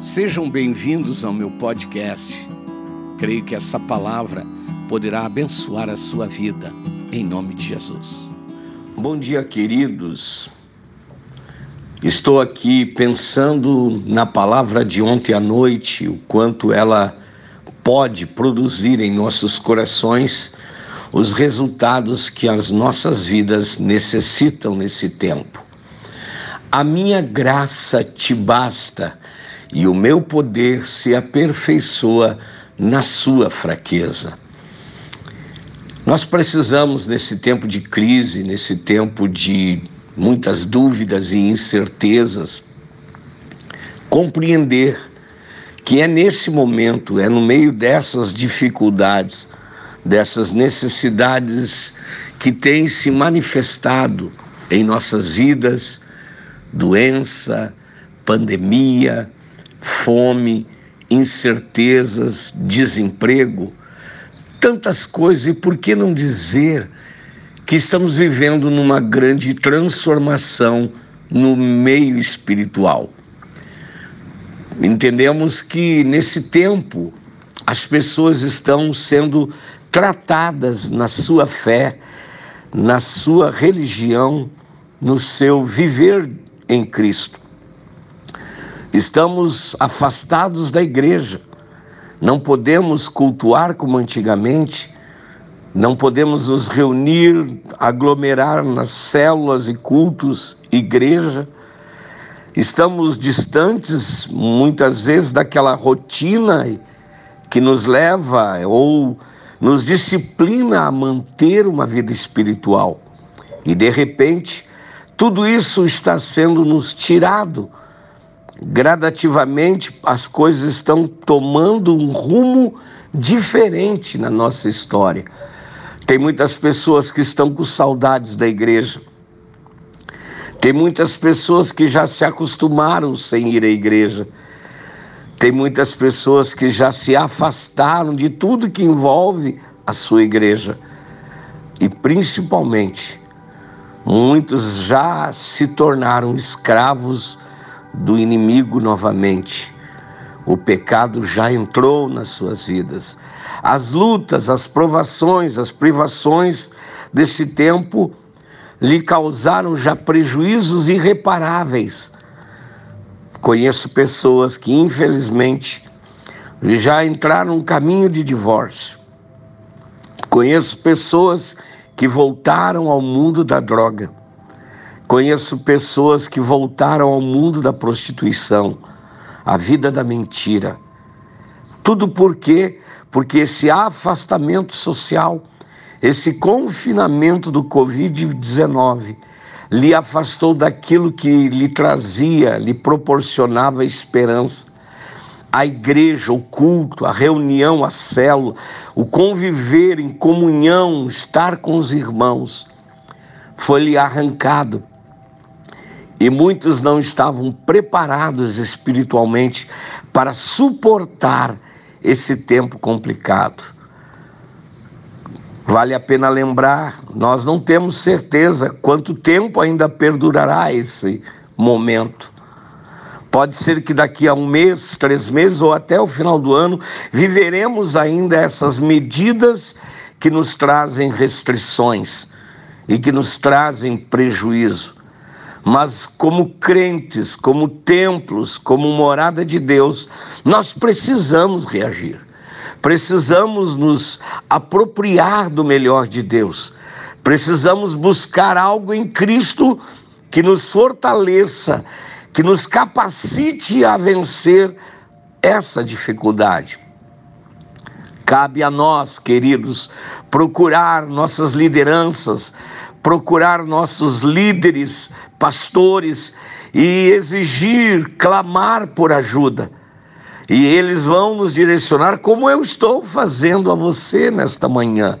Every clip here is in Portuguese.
Sejam bem-vindos ao meu podcast. Creio que essa palavra poderá abençoar a sua vida, em nome de Jesus. Bom dia, queridos. Estou aqui pensando na palavra de ontem à noite, o quanto ela pode produzir em nossos corações os resultados que as nossas vidas necessitam nesse tempo. A minha graça te basta e o meu poder se aperfeiçoa na sua fraqueza. Nós precisamos, nesse tempo de crise, nesse tempo de muitas dúvidas e incertezas, compreender que é nesse momento, é no meio dessas dificuldades, dessas necessidades que têm se manifestado em nossas vidas doença, pandemia, fome, incertezas, desemprego, tantas coisas, e por que não dizer que estamos vivendo numa grande transformação no meio espiritual? Entendemos que nesse tempo as pessoas estão sendo tratadas na sua fé, na sua religião, no seu viver em Cristo. Estamos afastados da igreja, não podemos cultuar como antigamente, não podemos nos reunir, aglomerar nas células e cultos, igreja. Estamos distantes, muitas vezes, daquela rotina que nos leva ou nos disciplina a manter uma vida espiritual. E de repente, tudo isso está sendo nos tirado. Gradativamente, as coisas estão tomando um rumo diferente na nossa história. Tem muitas pessoas que estão com saudades da igreja. Tem muitas pessoas que já se acostumaram sem ir à igreja. Tem muitas pessoas que já se afastaram de tudo que envolve a sua igreja. E principalmente Muitos já se tornaram escravos do inimigo novamente. O pecado já entrou nas suas vidas. As lutas, as provações, as privações desse tempo lhe causaram já prejuízos irreparáveis. Conheço pessoas que, infelizmente, já entraram no caminho de divórcio. Conheço pessoas que voltaram ao mundo da droga. Conheço pessoas que voltaram ao mundo da prostituição, a vida da mentira. Tudo por quê? Porque esse afastamento social, esse confinamento do Covid-19, lhe afastou daquilo que lhe trazia, lhe proporcionava esperança a igreja, o culto, a reunião, a célula, o conviver em comunhão, estar com os irmãos, foi-lhe arrancado. E muitos não estavam preparados espiritualmente para suportar esse tempo complicado. Vale a pena lembrar, nós não temos certeza quanto tempo ainda perdurará esse momento. Pode ser que daqui a um mês, três meses ou até o final do ano, viveremos ainda essas medidas que nos trazem restrições e que nos trazem prejuízo. Mas, como crentes, como templos, como morada de Deus, nós precisamos reagir. Precisamos nos apropriar do melhor de Deus. Precisamos buscar algo em Cristo que nos fortaleça que nos capacite a vencer essa dificuldade. Cabe a nós, queridos, procurar nossas lideranças, procurar nossos líderes, pastores e exigir, clamar por ajuda. E eles vão nos direcionar, como eu estou fazendo a você nesta manhã.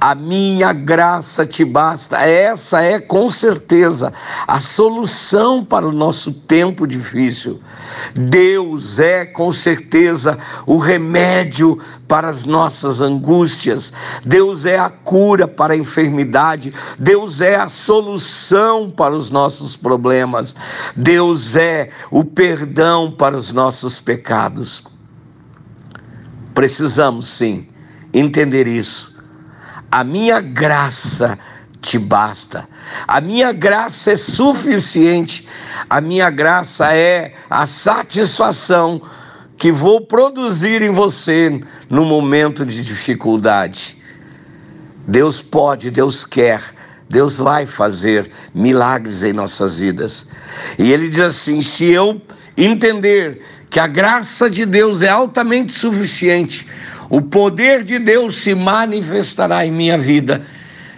A minha graça te basta. Essa é com certeza a solução para o nosso tempo difícil. Deus é com certeza o remédio para as nossas angústias. Deus é a cura para a enfermidade. Deus é a solução para os nossos problemas. Deus é o perdão para os nossos pecados. Precisamos sim entender isso a minha graça te basta. A minha graça é suficiente. A minha graça é a satisfação que vou produzir em você no momento de dificuldade. Deus pode, Deus quer, Deus vai fazer milagres em nossas vidas. E ele diz assim: se eu entender que a graça de Deus é altamente suficiente, o poder de Deus se manifestará em minha vida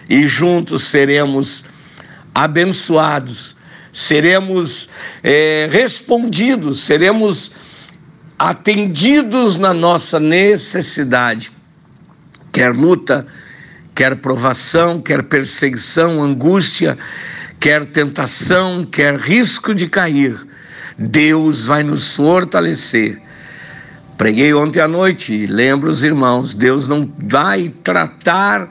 e juntos seremos abençoados, seremos é, respondidos, seremos atendidos na nossa necessidade, quer luta, quer provação, quer perseguição, angústia, quer tentação, quer risco de cair. Deus vai nos fortalecer Preguei ontem à noite e lembro os irmãos: Deus não vai tratar,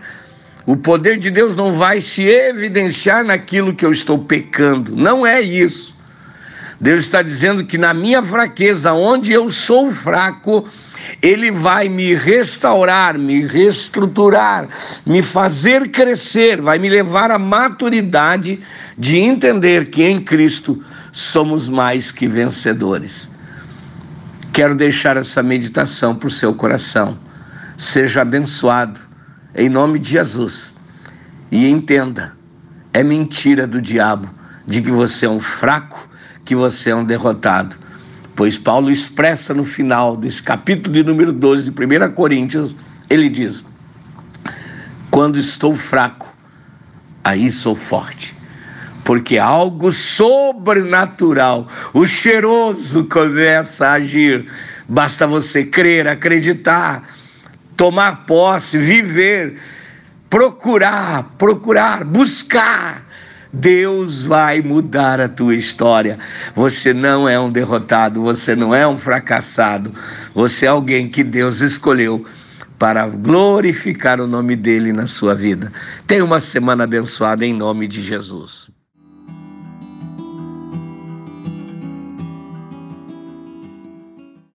o poder de Deus não vai se evidenciar naquilo que eu estou pecando. Não é isso. Deus está dizendo que na minha fraqueza, onde eu sou fraco, Ele vai me restaurar, me reestruturar, me fazer crescer, vai me levar à maturidade de entender que em Cristo somos mais que vencedores. Quero deixar essa meditação para o seu coração. Seja abençoado, em nome de Jesus. E entenda: é mentira do diabo de que você é um fraco, que você é um derrotado. Pois Paulo expressa no final desse capítulo de número 12 de 1 Coríntios, ele diz: Quando estou fraco, aí sou forte porque algo sobrenatural, o cheiroso começa a agir. Basta você crer, acreditar, tomar posse, viver, procurar, procurar, buscar. Deus vai mudar a tua história. Você não é um derrotado, você não é um fracassado, você é alguém que Deus escolheu para glorificar o nome dele na sua vida. Tenha uma semana abençoada em nome de Jesus.